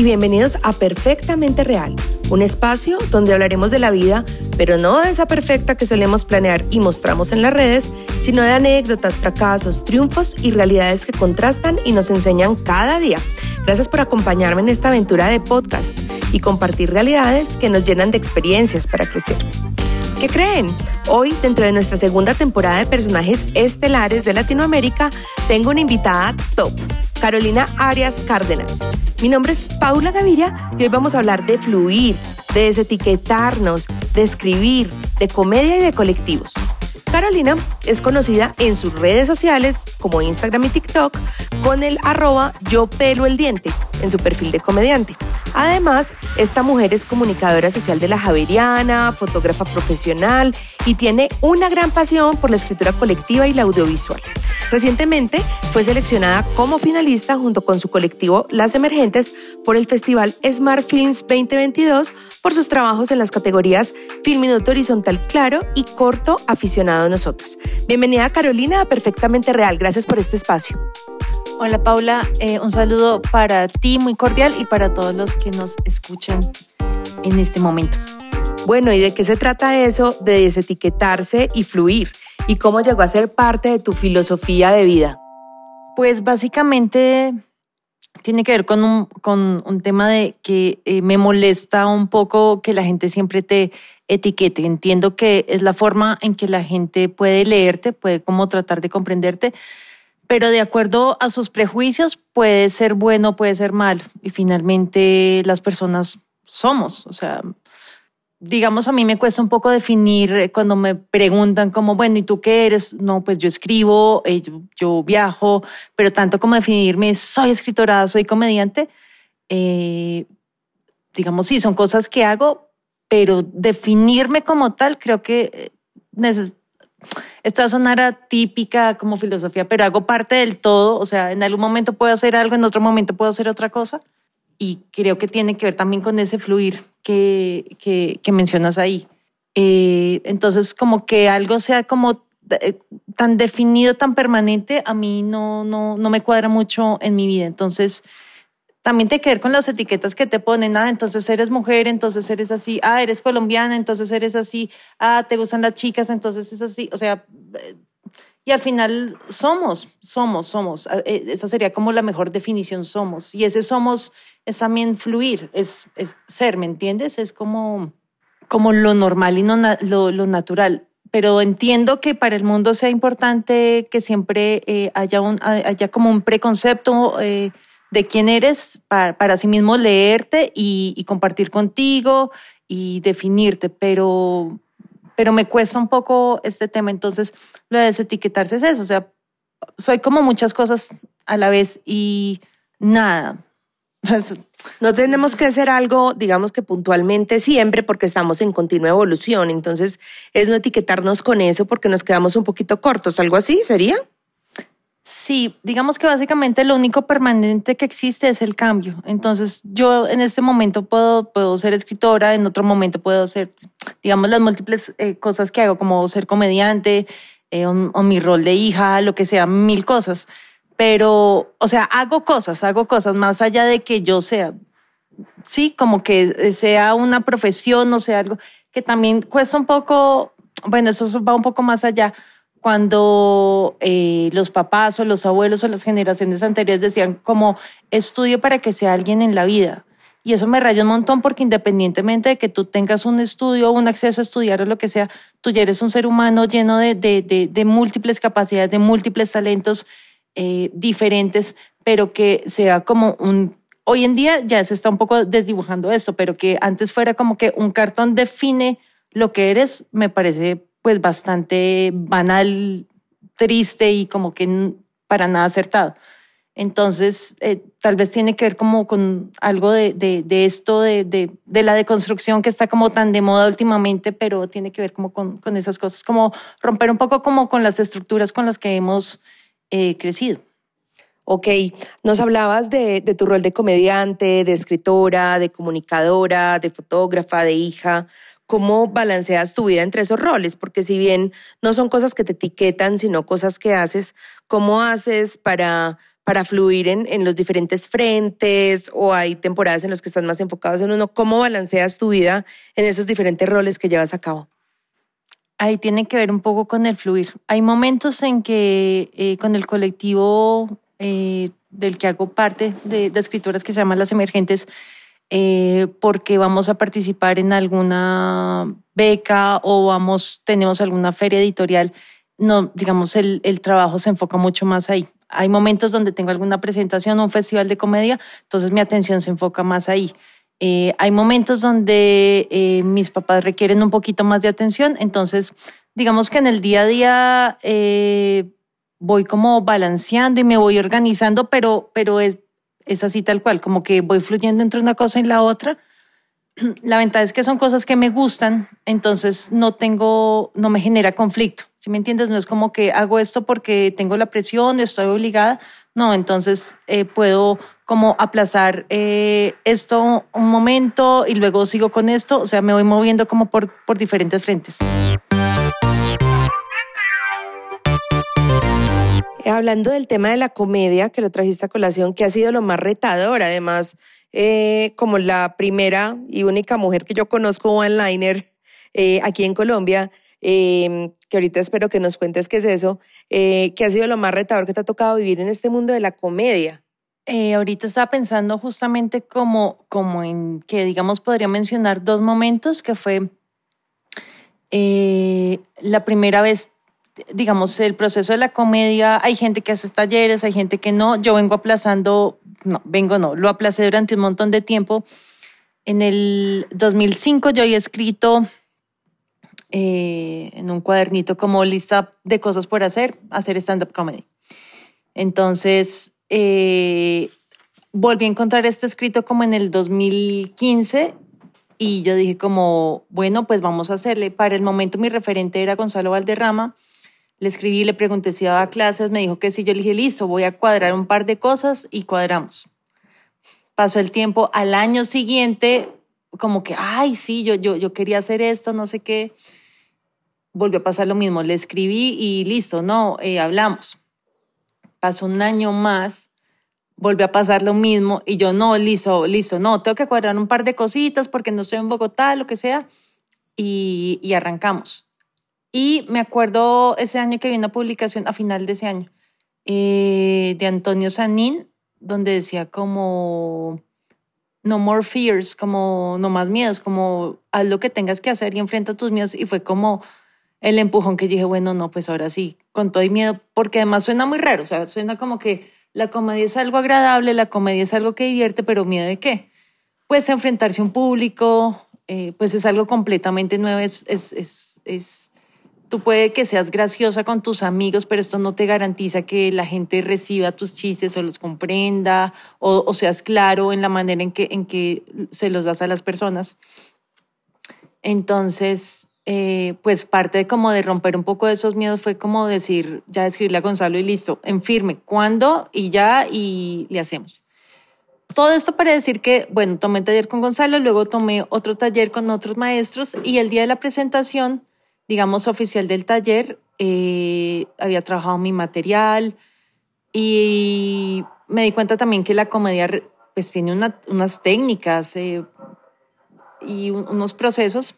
y bienvenidos a Perfectamente Real, un espacio donde hablaremos de la vida, pero no de esa perfecta que solemos planear y mostramos en las redes, sino de anécdotas, fracasos, triunfos y realidades que contrastan y nos enseñan cada día. Gracias por acompañarme en esta aventura de podcast y compartir realidades que nos llenan de experiencias para crecer. ¿Qué creen? Hoy, dentro de nuestra segunda temporada de personajes estelares de Latinoamérica, tengo una invitada top, Carolina Arias Cárdenas. Mi nombre es Paula Gaviria y hoy vamos a hablar de fluir, de desetiquetarnos, de escribir, de comedia y de colectivos. Carolina es conocida en sus redes sociales como Instagram y TikTok con el arroba yo pelo el diente en su perfil de comediante. Además, esta mujer es comunicadora social de la Javeriana, fotógrafa profesional y tiene una gran pasión por la escritura colectiva y la audiovisual. Recientemente fue seleccionada como finalista junto con su colectivo Las Emergentes por el Festival Smart Films 2022 por sus trabajos en las categorías Film Minuto Horizontal Claro y Corto Aficionado a Nosotras. Bienvenida Carolina a Perfectamente Real. Gracias por este espacio. Hola Paula, eh, un saludo para ti muy cordial y para todos los que nos escuchan en este momento. Bueno, ¿y de qué se trata eso de desetiquetarse y fluir? ¿Y cómo llegó a ser parte de tu filosofía de vida? Pues básicamente tiene que ver con un, con un tema de que eh, me molesta un poco que la gente siempre te etiquete. Entiendo que es la forma en que la gente puede leerte, puede como tratar de comprenderte, pero de acuerdo a sus prejuicios puede ser bueno, puede ser mal. Y finalmente las personas somos, o sea, digamos, a mí me cuesta un poco definir eh, cuando me preguntan como, bueno, ¿y tú qué eres? No, pues yo escribo, eh, yo, viajo, pero tanto como definirme, soy escritora, soy comediante, eh, digamos, sí, son cosas que hago, pero definirme como tal, creo que esto va a sonar atípica como filosofía, pero hago parte del todo, o sea, en algún momento puedo hacer algo, en otro momento puedo hacer otra cosa, y creo que tiene que ver también con ese fluir que, que, mencionas ahí. Eh, entonces, como que algo sea como eh, tan definido, tan permanente, a mí no, no, no me cuadra mucho en mi vida. Entonces, también tiene que ver con las etiquetas que te ponen. Ah, entonces eres mujer, entonces eres así. Ah, eres colombiana, entonces eres así. Ah, te gustan las chicas, entonces es así. O sea, eh, y al final somos, somos, somos. Ah, eh, esa sería como la mejor definición, somos. Y ese somos es también fluir, es, es ser, ¿me entiendes? Es como, como lo normal y no lo, lo, natural. Pero entiendo que para el mundo sea importante que siempre eh, haya, un, haya como un preconcepto de quién eres para, para sí mismo leerte y, compartir contigo y definirte, pero, pero me cuesta un poco este tema. Entonces, lo de desetiquetarse es eso, o sea, soy como muchas cosas a la vez y nada. No tenemos que hacer algo, digamos que puntualmente siempre, porque estamos en continua evolución. Entonces, es no etiquetarnos con eso porque nos quedamos un poquito cortos. ¿Algo así sería? Sí, digamos que básicamente lo único permanente que existe es el cambio. Entonces, yo en este momento puedo, puedo ser escritora, en otro momento puedo ser, digamos, las múltiples eh, cosas que hago, como ser comediante eh, o, mi rol de hija, lo que sea, mil cosas. Pero, o sea, hago cosas, hago cosas más allá de que yo sea, sí, como que sea una profesión, o sea, algo que también cuesta un poco, bueno, eso va un poco más allá cuando eh, los papás o los abuelos o las generaciones anteriores decían como estudio para que sea alguien en la vida. Y eso me raya un montón porque independientemente de que tú tengas un estudio un acceso a estudiar o lo que sea, tú ya eres un ser humano lleno de, de, de, múltiples capacidades, de múltiples talentos eh, diferentes, pero que sea como un... Hoy en día ya se está un poco desdibujando eso, pero que antes fuera como que un cartón define lo que eres, me parece pues bastante banal, triste y como que para nada acertado. Entonces, eh, tal vez tiene que ver como con algo de, de, esto, de, de, la deconstrucción que está como tan de moda últimamente, pero tiene que ver como con, con esas cosas, como romper un poco como con las estructuras con las que hemos eh, crecido. Ok, nos hablabas de, de tu rol de comediante, de escritora, de comunicadora, de fotógrafa, de hija. ¿Cómo balanceas tu vida entre esos roles? Porque si bien no son cosas que te etiquetan, sino cosas que haces, ¿cómo haces para, para fluir en, en los diferentes frentes o hay temporadas en las que estás más enfocados en uno. ¿Cómo balanceas tu vida en esos diferentes roles que llevas a cabo? Ahí tiene que ver un poco con el fluir. Hay momentos en que eh, con el colectivo eh, del que hago parte de, de, escritoras que se llaman Las Emergentes, eh, porque vamos a participar en alguna beca o vamos, tenemos alguna feria editorial, no, digamos, el, el trabajo se enfoca mucho más ahí. Hay momentos donde tengo alguna presentación o un festival de comedia, entonces mi atención se enfoca más ahí. Eh, hay momentos donde eh, mis papás requieren un poquito más de atención, entonces digamos que en el día a día eh, voy como balanceando y me voy organizando, pero, pero es, es así tal cual, como que voy fluyendo entre una cosa y la otra. La ventaja es que son cosas que me gustan, entonces no tengo, no me genera conflicto. Si me entiendes, no es como que hago esto porque tengo la presión, estoy obligada. No, entonces eh, puedo como aplazar eh, esto un momento y luego sigo con esto. O sea, me voy moviendo como por, por diferentes frentes. Hablando del tema de la comedia, que lo trajiste a colación, que ha sido lo más retador, además, eh, como la primera y única mujer que yo conozco one-liner eh, aquí en Colombia, eh, que ahorita espero que nos cuentes qué es eso, eh, ¿qué ha sido lo más retador que te ha tocado vivir en este mundo de la comedia? Ahorita estaba pensando justamente como, como en que, digamos, podría mencionar dos momentos, que fue la primera vez, digamos, el proceso de la comedia, hay gente que hace talleres, hay gente que no, yo vengo aplazando, no, vengo no, lo aplacé durante un montón de tiempo. En el 2005 yo había escrito eh, en un cuadernito como lista de cosas por hacer, hacer stand-up comedy. Entonces, eh, volví a encontrar este escrito como en el 2015 y yo dije como, bueno, pues vamos a hacerle. Para el momento mi referente era Gonzalo Valderrama. Le escribí, le pregunté si daba clases, me dijo que sí, yo le dije, listo, voy a cuadrar un par de cosas y cuadramos. Pasó el tiempo, al año siguiente, como que, ay, sí, yo, yo, yo quería hacer esto, no sé qué volvió a pasar lo mismo. Le escribí y listo, no, eh, hablamos. Pasó un año más, volvió a pasar lo mismo y yo, no, listo, listo, no, tengo que cuadrar un par de cositas porque no estoy en Bogotá, lo que sea. Y, y arrancamos. Y me acuerdo ese año que vi una publicación, a final de ese año, eh, de Antonio Sanín, donde decía como no more fears, como no más miedos, como haz lo que tengas que hacer y enfrenta tus miedos. Y fue como, el empujón que dije, bueno, no, pues ahora sí, con todo y miedo, porque además suena muy raro, o sea, suena como que la comedia es algo agradable, la comedia es algo que divierte, pero miedo de qué? Pues enfrentarse a un público, eh, pues es algo completamente nuevo, es, tú puede que seas graciosa con tus amigos, pero esto no te garantiza que la gente reciba tus chistes o los comprenda, o, seas claro en la manera en que, en que se los das a las personas. Entonces, eh, pues parte de como de romper un poco de esos miedos fue como decir, ya escribirle a Gonzalo y listo, en firme, ¿cuándo? Y ya, y le hacemos. Todo esto para decir que, bueno, tomé taller con Gonzalo, luego tomé otro taller con otros maestros y el día de la presentación, digamos, oficial del taller, eh, había trabajado mi material y me di cuenta también que la comedia pues tiene una, unas técnicas eh, y un, unos procesos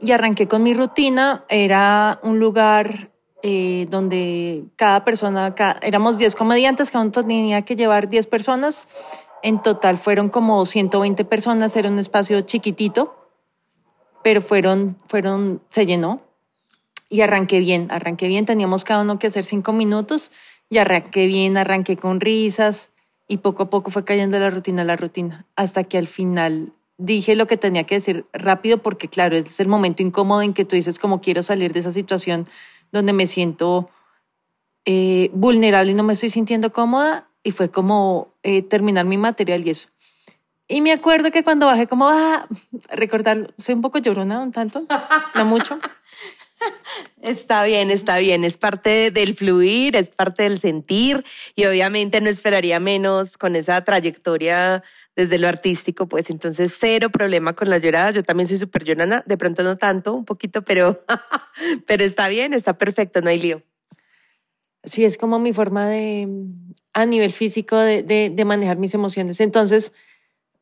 y arranqué con mi rutina. Era un lugar eh, donde cada persona, cada, éramos 10 comediantes, cada uno tenía que llevar 10 personas. En total fueron como 120 personas, era un espacio chiquitito, pero fueron, fueron, se llenó. Y arranqué bien, arranqué bien, teníamos cada uno que hacer cinco minutos y arranqué bien, arranqué con risas y poco a poco fue cayendo la rutina, la rutina, hasta que al final dije lo que tenía que decir rápido porque claro, es el momento incómodo en que tú dices como quiero salir de esa situación donde me siento eh, vulnerable y no me estoy sintiendo cómoda y fue como eh, terminar mi material y eso. Y me acuerdo que cuando bajé como, ah, recordar, soy un poco llorona, un tanto, no mucho. Está bien, está bien. Es parte del fluir, es parte del sentir y obviamente no esperaría menos con esa trayectoria desde lo artístico, pues entonces cero problema con las lloradas. Yo también soy súper llorona, de pronto no tanto, un poquito, pero, pero está bien, está perfecto, no hay lío. Sí, es como mi forma de, a nivel físico de, de, manejar mis emociones. Entonces,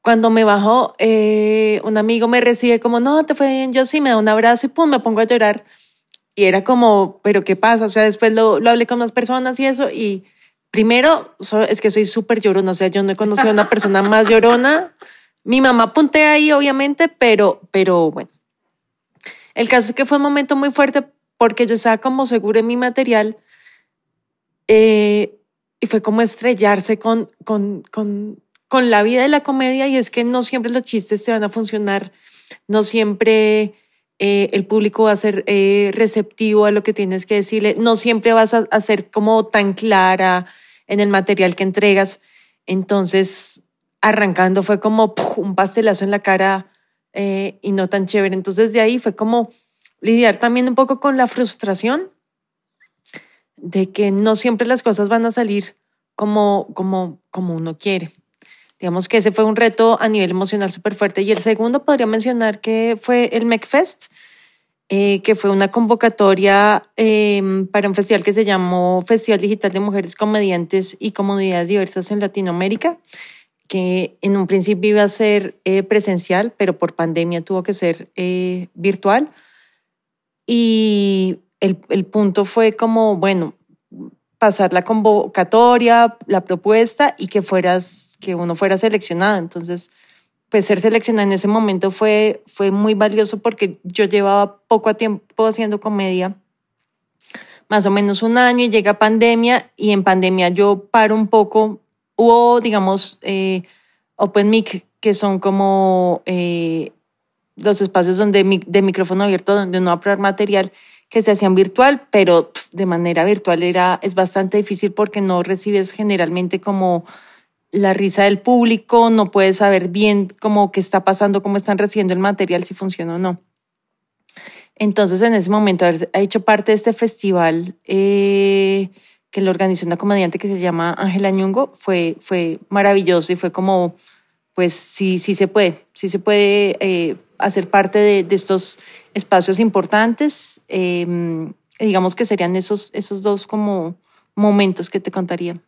cuando me bajó, eh, un amigo me recibe como, no, te fue bien, yo sí, me da un abrazo y pum, me pongo a llorar. Y era como, pero ¿qué pasa? O sea, después lo, lo hablé con más personas y eso, y primero, es que soy súper llorona, o sea, yo no he conocido a una persona más llorona. Mi mamá puntea ahí, obviamente, pero, pero bueno. El caso es que fue un momento muy fuerte porque yo estaba como segura en mi material eh, y fue como estrellarse con, con, con, con la vida de la comedia y es que no siempre los chistes te van a funcionar, no siempre eh, el público va a ser eh, receptivo a lo que tienes que decirle, no siempre vas a, ser como tan clara en el material que entregas. Entonces, arrancando fue como un pastelazo en la cara y no tan chévere. Entonces, de ahí fue como lidiar también un poco con la frustración de que no siempre las cosas van a salir como, como, como uno quiere. Digamos que ese fue un reto a nivel emocional súper fuerte. Y el segundo podría mencionar que fue el MecFest, eh, que fue una convocatoria em, para un festival que se llamó Festival Digital de Mujeres Comediantes y Comunidades Diversas en Latinoamérica, que en un principio iba a ser eh, presencial, pero por pandemia tuvo que ser eh, virtual. Y el, el punto fue como, bueno, pasar la convocatoria, la propuesta y que fueras, que uno fuera seleccionado. Entonces, pues ser seleccionada en ese momento fue, fue muy valioso porque yo llevaba poco tiempo haciendo comedia, más o menos un año y llega pandemia y en pandemia yo paro un poco. Hubo, digamos, eh, Open Mic, que son como eh, los espacios donde de micrófono abierto donde uno va a probar material que se hacían virtual, pero de manera virtual era, es bastante difícil porque no recibes generalmente como la risa del público, no puedes saber bien cómo qué está pasando, cómo están recibiendo el material, si funciona o no. Entonces, en ese momento, haber hecho parte de este festival eh, que lo organizó una comediante que se llama Ángela Ñungo, fue, fue maravilloso y fue como, pues sí, sí se puede, sí se puede eh, hacer parte de, estos espacios importantes. Em, digamos que serían esos, esos dos como momentos que te contaría.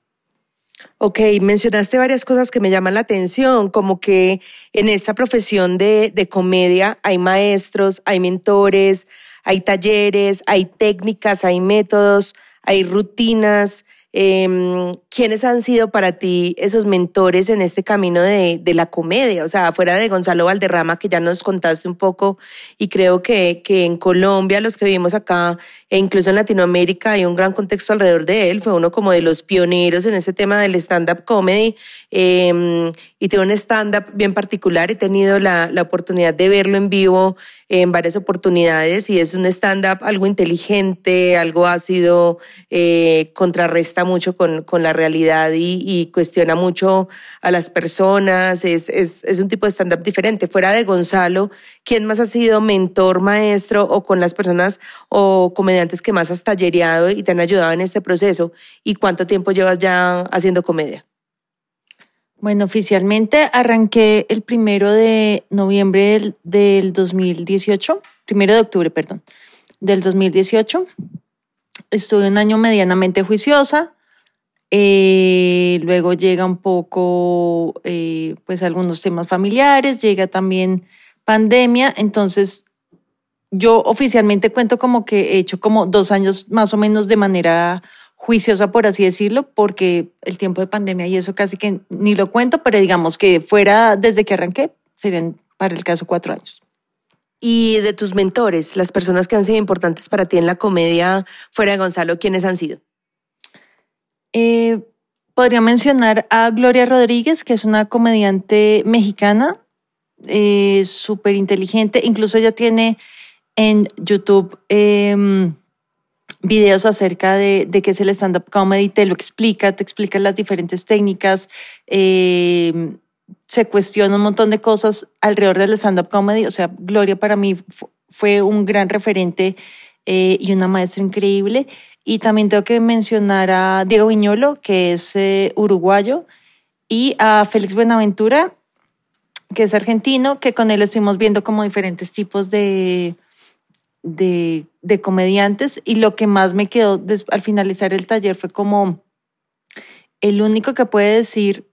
Ok, mencionaste varias cosas que me llaman la atención, como que en esta profesión de, de comedia hay maestros, hay mentores, hay talleres, hay técnicas, hay métodos, hay rutinas. Eh, ¿Quiénes han sido para ti esos mentores en este camino de, de, la comedia? O sea, fuera de Gonzalo Valderrama, que ya nos contaste un poco, y creo que, que en Colombia, los que vivimos acá, e incluso en Latinoamérica, hay un gran contexto alrededor de él. Fue uno como de los pioneros en este tema del stand-up comedy. Eh, y tiene un stand-up bien particular. He tenido la, la oportunidad de verlo en vivo en varias oportunidades y es un stand-up algo inteligente, algo ácido, eh, contrarresta mucho con, con la realidad y, cuestiona mucho a las personas. Es, es, es un tipo de stand-up diferente. Fuera de Gonzalo, ¿quién más ha sido mentor, maestro o con las personas o comediantes que más has tallereado y te han ayudado en este proceso? ¿Y cuánto tiempo llevas ya haciendo comedia? Bueno, oficialmente arranqué el primero de noviembre del, 2018, primero de octubre, perdón, del 2018. Estuve un año medianamente juiciosa. Eh, luego llega un poco, eh, pues algunos temas familiares, llega también pandemia. Entonces, yo oficialmente cuento como que he hecho como dos años más o menos de manera juiciosa, por así decirlo, porque el tiempo de pandemia y eso casi que ni lo cuento, pero digamos que fuera desde que arranqué, serían para el caso cuatro años. Y de tus mentores, las personas que han sido importantes para ti en la comedia fuera de Gonzalo, ¿quiénes han sido? Eh, podría mencionar a Gloria Rodríguez, que es una comediante mexicana, eh, súper inteligente, incluso ella tiene en YouTube... Eh, videos acerca de, de qué es el stand-up comedy, te lo explica, te explica las diferentes técnicas, eh, se cuestiona un montón de cosas alrededor del stand-up comedy. O sea, Gloria para mí fue un gran referente eh, y una maestra increíble. Y también tengo que mencionar a Diego Viñolo, que es eh, uruguayo, y a Félix Buenaventura, que es argentino, que con él estuvimos viendo como diferentes tipos de, de, de comediantes y lo que más me quedó al finalizar el taller fue como el único que puede decir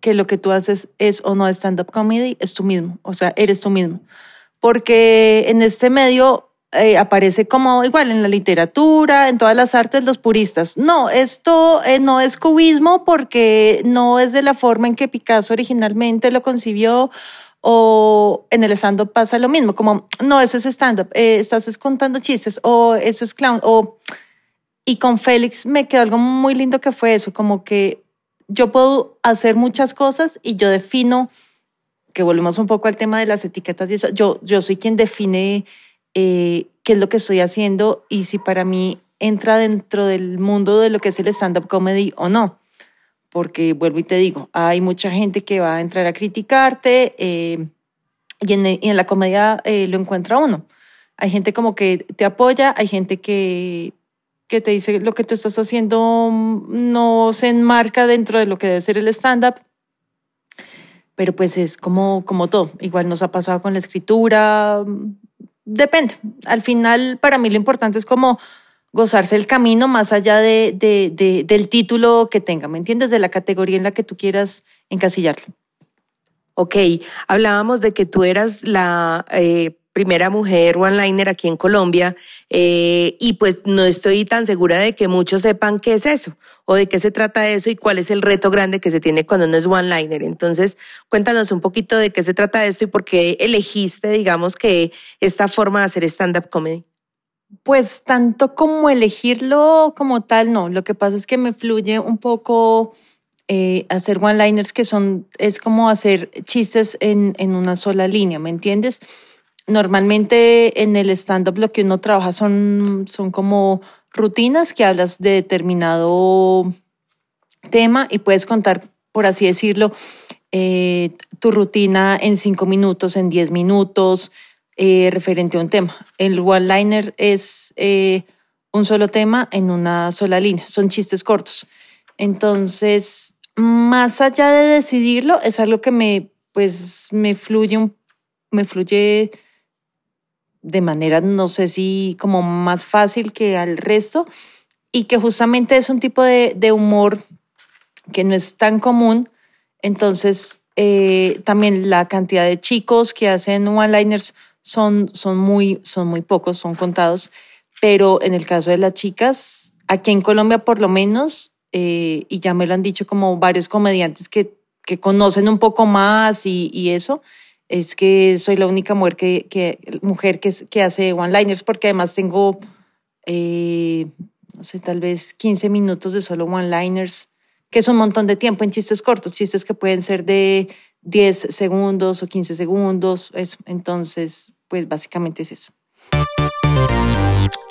que lo que tú haces es o no stand-up comedy es tú mismo, o sea, eres tú mismo. Porque en este medio eh, aparece como igual en la literatura, en todas las artes, los puristas. No, esto eh, no es cubismo porque no es de la forma en que Picasso originalmente lo concibió o en el stand-up pasa lo mismo, como, no, eso es stand-up, eh, estás contando chistes o eso es clown o... Y con Félix me quedó algo muy lindo que fue eso, como que yo puedo hacer muchas cosas y yo defino, que volvemos un poco al tema de las etiquetas y eso, yo, yo soy quien define eh, qué es lo que estoy haciendo y si para mí entra dentro del mundo de lo que es el stand-up comedy o no. Porque vuelvo y te digo, hay mucha gente que va a entrar a criticarte eh, y, en, la comedia eh, lo encuentra uno. Hay gente como que te apoya, hay gente que que te dice lo que tú estás haciendo no se enmarca dentro de lo que debe ser el stand-up. Pero pues es como, como todo. Igual nos ha pasado con la escritura. Depende. Al final, para mí lo importante es como gozarse el camino más allá de, de, del título que tenga, ¿me entiendes? De la categoría en la que tú quieras encasillarlo. Ok, hablábamos de que tú eras la eh, primera mujer one-liner aquí en Colombia eh, y pues no estoy tan segura de que muchos sepan qué es eso o de qué se trata eso y cuál es el reto grande que se tiene cuando uno es one-liner. Entonces, cuéntanos un poquito de qué se trata esto y por qué elegiste, digamos, que esta forma de hacer stand-up comedy. Pues tanto como elegirlo como tal, no. Lo que pasa es que me fluye un poco eh, hacer one-liners que son, es como hacer chistes en, en una sola línea, ¿me entiendes? Normalmente en el stand-up lo que uno trabaja son, son como rutinas que hablas de determinado tema y puedes contar, por así decirlo, eh, tu rutina en cinco minutos, en diez minutos, eh, referente a un tema. El one-liner es eh, un solo tema en una sola línea, son chistes cortos. Entonces, más allá de decidirlo, es algo que me, pues, me fluye, me fluye de manera, no sé si como más fácil que al resto, y que justamente es un tipo de, humor que no es tan común. Entonces, eh, también la cantidad de chicos que hacen one-liners son, son, muy, son muy pocos, son contados, pero en el caso de las chicas, aquí en Colombia por lo menos, eh, y ya me lo han dicho como varios comediantes que, que conocen un poco más y, y eso, es que soy la única mujer que, mujer que, que hace one-liners, porque además tengo, eh, no sé, tal vez 15 minutos de solo one-liners, que es un montón de tiempo en chistes cortos, chistes que pueden ser de 10 segundos o 15 segundos, eso. Entonces, pues básicamente es eso.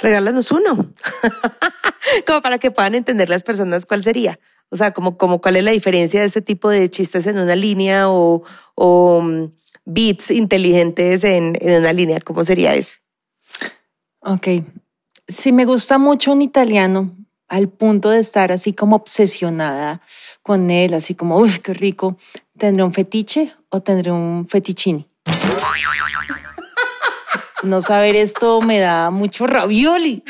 Regálanos uno, como para que puedan entender las personas cuál sería. O sea, como, como cuál es la diferencia de ese tipo de chistes en una línea o, o bits inteligentes en, en una línea. ¿Cómo sería eso? Ok. Si me gusta mucho un italiano, al punto de estar así como obsesionada con él, así como, uff, qué rico, ¿tendré un fetiche o tendré un fetichini? No saber esto me da mucho ravioli.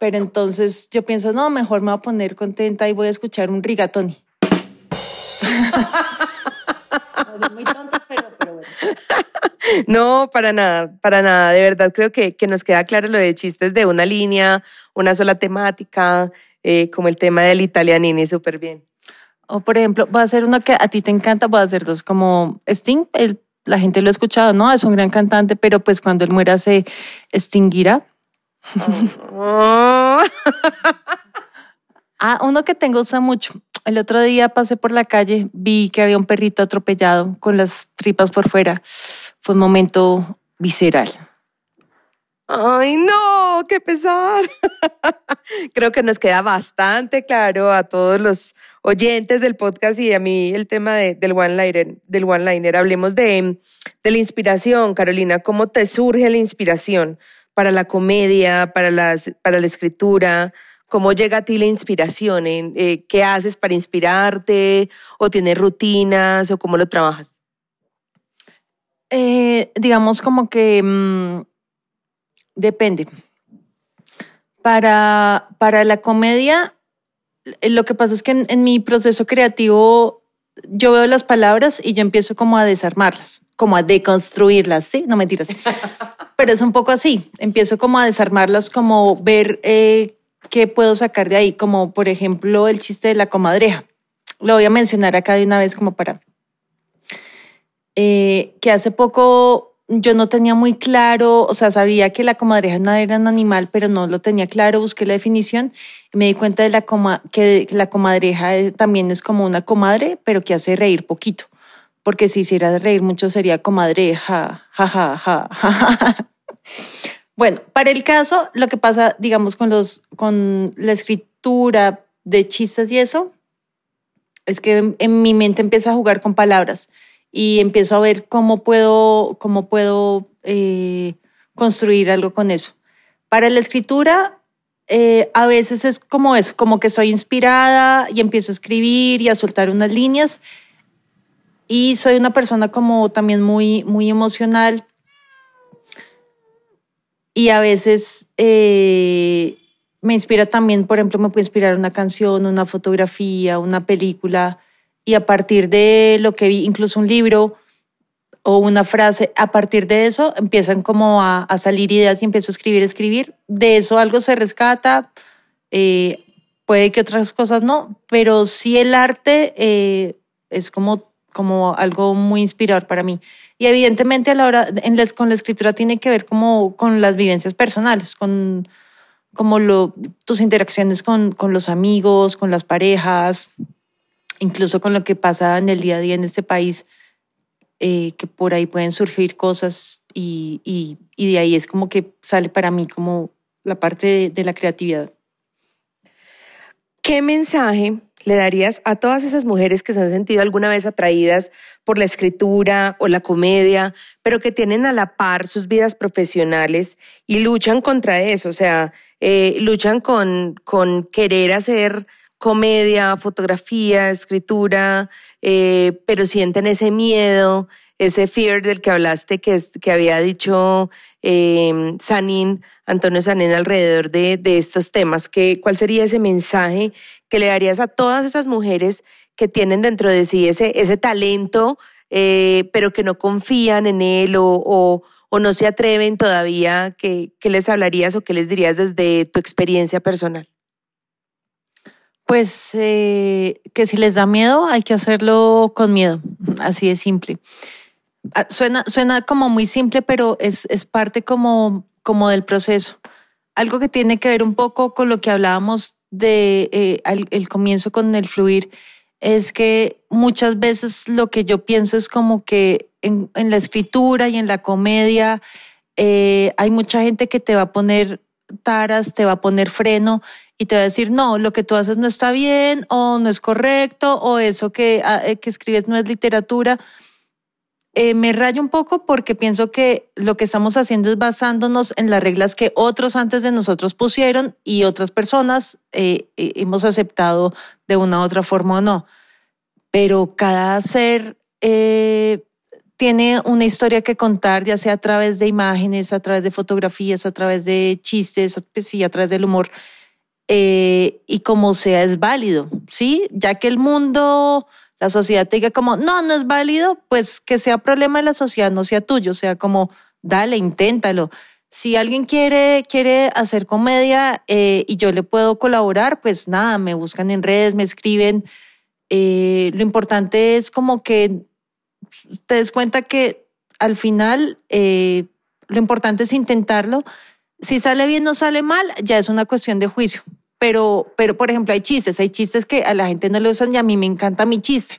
Pero entonces yo pienso, no, mejor me voy a poner contenta y voy a escuchar un rigatoni. No, para nada, para nada. De verdad creo que, que nos queda claro lo de chistes de una línea, una sola temática, eh, como el tema del italianini, súper bien. O por ejemplo, voy a hacer uno que a ti te encanta, voy a hacer dos como Sting, el, la gente lo ha escuchado, ¿no? Es un gran cantante, pero pues cuando él muera se extinguirá. Oh. ah, uno que tengo usa mucho. El otro día pasé por la calle, vi que había un perrito atropellado con las tripas por fuera. Fue un momento visceral. Ay, no, qué pesar. Creo que nos queda bastante claro a todos los oyentes del podcast y a mí el tema del one-liner. Del one -liner. Hablemos de, de la inspiración, Carolina. ¿Cómo te surge la inspiración para la comedia, para, las, para la escritura? ¿Cómo llega a ti la inspiración? Eh, ¿Qué haces para inspirarte? ¿O tienes rutinas? ¿O cómo lo trabajas? Eh, digamos como que mm, depende. Para, para la comedia, lo que pasa es que en, mi proceso creativo yo veo las palabras y yo empiezo como a desarmarlas, como a deconstruirlas, ¿sí? No mentiras. Pero es un poco así, empiezo como a desarmarlas, como ver eh, qué puedo sacar de ahí, como por ejemplo el chiste de la comadreja. Lo voy a mencionar acá de una vez como para... Eh, que hace poco yo no tenía muy claro, o sea, sabía que la comadreja era un animal, pero no lo tenía claro, busqué la definición y me di cuenta de la que la comadreja también es como una comadre, pero que hace reír poquito, porque si hiciera reír mucho sería comadreja, ja, ja, ja, ja, Bueno, para el caso, lo que pasa, digamos, con, los, con la escritura de chistes y eso, es que en mi mente empieza a jugar con palabras y empiezo a ver cómo puedo, cómo puedo eh, construir algo con eso. Para la escritura, eh, a veces es como eso, como que soy inspirada y empiezo a escribir y a soltar unas líneas. Y soy una persona como también muy, muy emocional. Y a veces eh, me inspira también, por ejemplo, me puede inspirar una canción, una fotografía, una película y a partir de lo que vi, incluso un libro o una frase, a partir de eso empiezan como a, salir ideas y empiezo a escribir, escribir. De eso algo se rescata, eh, puede que otras cosas no, pero sí el arte eh, es como, como algo muy inspirador para mí. Y evidentemente a la hora, en con la escritura tiene que ver como con las vivencias personales, con como lo, tus interacciones con, con los amigos, con las parejas, incluso con lo que pasa en el día a día en este país, eh, que por ahí pueden surgir cosas y, y, y, de ahí es como que sale para mí como la parte de, la creatividad. ¿Qué mensaje le darías a todas esas mujeres que se han sentido alguna vez atraídas por la escritura o la comedia, pero que tienen a la par sus vidas profesionales y luchan contra eso? O sea, eh, luchan con, con querer hacer comedia, fotografía, escritura, eh, pero sienten ese miedo, ese fear del que hablaste, que, que había dicho eh, Sanín, Antonio Sanín, alrededor de, de estos temas. Que, ¿Cuál sería ese mensaje que le darías a todas esas mujeres que tienen dentro de sí ese, ese talento, eh, pero que no confían en él o, o, o no se atreven todavía? ¿Qué, ¿Qué les hablarías o qué les dirías desde tu experiencia personal? Pues eh, que si les da miedo, hay que hacerlo con miedo, así de simple. Ah, suena, suena como muy simple, pero es, es parte como, como del proceso. Algo que tiene que ver un poco con lo que hablábamos de eh, el comienzo con el fluir, es que muchas veces lo que yo pienso es como que en, en la escritura y en la comedia eh, hay mucha gente que te va a poner taras, te va a poner freno y te va a decir, no, lo que tú haces no está bien o no es correcto o eso que, ah, eh, que escribes no es literatura. Eh, me rayo un poco porque pienso que lo que estamos haciendo es basándonos en las reglas que otros antes de nosotros pusieron y otras personas eh, hemos aceptado de una u otra forma o no. Pero cada ser tiene una historia que contar, ya sea a través de imágenes, a través de fotografías, a través de chistes, pues sí, a través del humor. Eh, y como sea es válido, ¿sí? Ya que el mundo, la sociedad te diga como, no, no es válido, pues que sea problema de la sociedad, no sea tuyo, sea, como, dale, inténtalo. Si alguien quiere, quiere hacer comedia eh, y yo le puedo colaborar, pues nada, me buscan en redes, me escriben. Eh, lo importante es como que te des cuenta que al final lo importante es intentarlo si sale bien o sale mal, ya es una cuestión de juicio. Pero, pero, por ejemplo, hay chistes, hay chistes que a la gente no le usan y a mí me encanta mi chiste.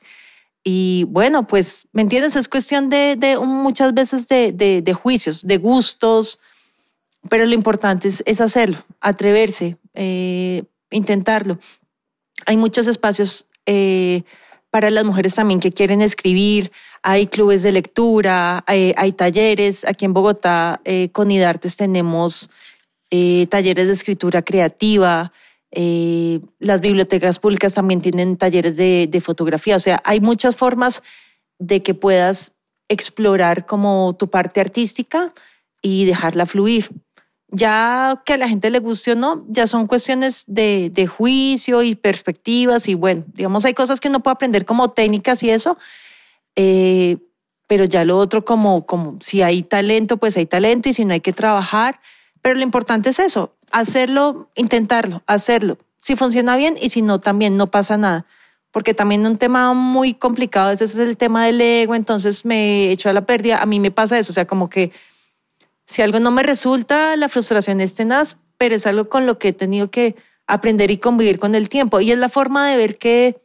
Y bueno, pues, ¿me entiendes? Es cuestión de, de muchas veces de, de, juicios, de gustos, pero lo importante es, es hacerlo, atreverse, eh, intentarlo. Hay muchos espacios eh, para las mujeres también que quieren escribir, hay clubes de lectura, hay, talleres. Aquí en Bogotá, eh, con IDARTES tenemos eh, talleres de escritura creativa. Eh, las bibliotecas públicas también tienen talleres de, fotografía. O sea, hay muchas formas de que puedas explorar como tu parte artística y dejarla fluir. Ya que a la gente le guste o no, ya son cuestiones de, de juicio y perspectivas y bueno, digamos, hay cosas que uno puede aprender como técnicas y eso, eh, pero ya lo otro como, como si hay talento, pues hay talento y si no hay que trabajar, pero lo importante es eso, hacerlo, intentarlo, hacerlo. Si funciona bien y si no, también no pasa nada. Porque también un tema muy complicado, ese es el tema del ego, entonces me echo a la pérdida. A mí me pasa eso, o sea, como que si algo no me resulta, la frustración es tenaz, pero es algo con lo que he tenido que aprender y convivir con el tiempo. Y es la forma de ver que,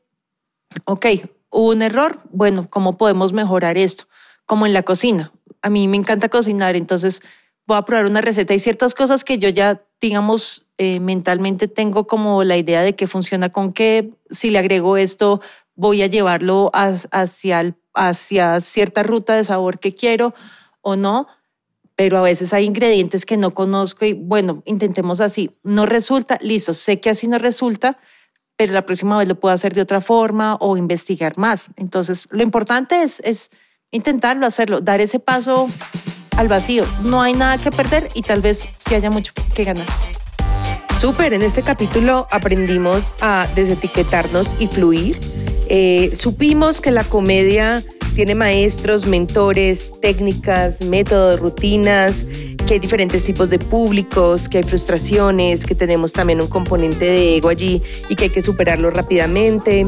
ok, hubo un error, bueno, ¿cómo podemos mejorar esto? Como en la cocina. A mí me encanta cocinar, entonces voy a probar una receta. Hay ciertas cosas que yo ya, digamos, eh, mentalmente tengo como la idea de que funciona con qué, si le agrego esto, voy a llevarlo hacia, hacia cierta ruta de sabor que quiero o no pero a veces hay ingredientes que no conozco y bueno, intentemos así. No resulta, listo, sé que así no resulta, pero la próxima vez lo puedo hacer de otra forma o investigar más. Entonces, lo importante es, es intentarlo, hacerlo, dar ese paso al vacío. No hay nada que perder y tal vez sí haya mucho que ganar. Súper, en este capítulo aprendimos a desetiquetarnos y fluir. Eh, supimos que la comedia tiene maestros, mentores, técnicas, métodos, rutinas, que hay diferentes tipos de públicos, que hay frustraciones, que tenemos también un componente de ego allí y que hay que superarlo rápidamente.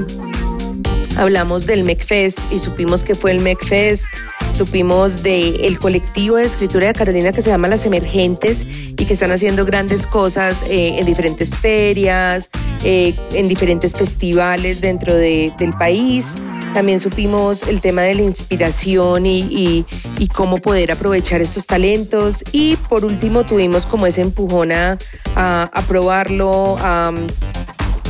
Hablamos del MECFest y supimos que fue el MECFest. Supimos del colectivo de escritura de Carolina que se llama Las Emergentes y que están haciendo grandes cosas eh, en diferentes ferias, eh, en diferentes festivales dentro del país. También supimos el tema de la inspiración y, cómo poder aprovechar estos talentos. Y por último tuvimos como ese empujón a, a probarlo, a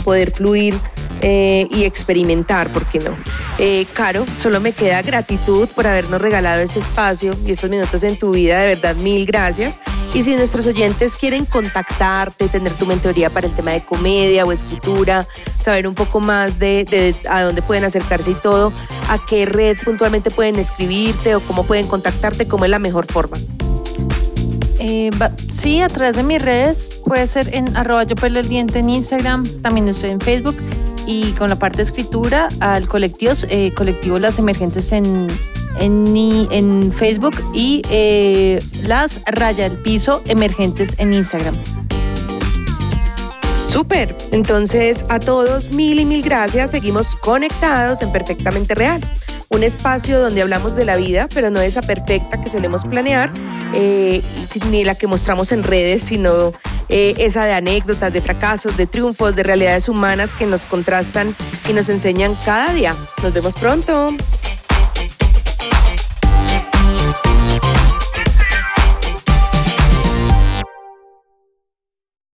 poder fluir eh, y experimentar, ¿por qué no? Eh, Caro, solo me queda gratitud por habernos regalado este espacio y estos minutos en tu vida, de verdad, mil gracias. Y si nuestros oyentes quieren contactarte, tener tu mentoría para el tema de comedia o escritura, saber un poco más de, a dónde pueden acercarse y todo, a qué red puntualmente pueden escribirte o cómo pueden contactarte, cómo es la mejor forma. Eh, sí, a través de mis redes, puede ser en arroba yo el diente en Instagram, también estoy en Facebook y con la parte de escritura al colectivo, eh, Las Emergentes en, en, Facebook y eh, Las Raya el Piso Emergentes en Instagram. Súper, entonces a todos mil y mil gracias, seguimos conectados en Perfectamente Real un espacio donde hablamos de la vida, pero no esa perfecta que solemos planear, eh, ni la que mostramos en redes, sino eh, esa de anécdotas, de fracasos, de triunfos, de realidades humanas que nos contrastan y nos enseñan cada día. Nos vemos pronto.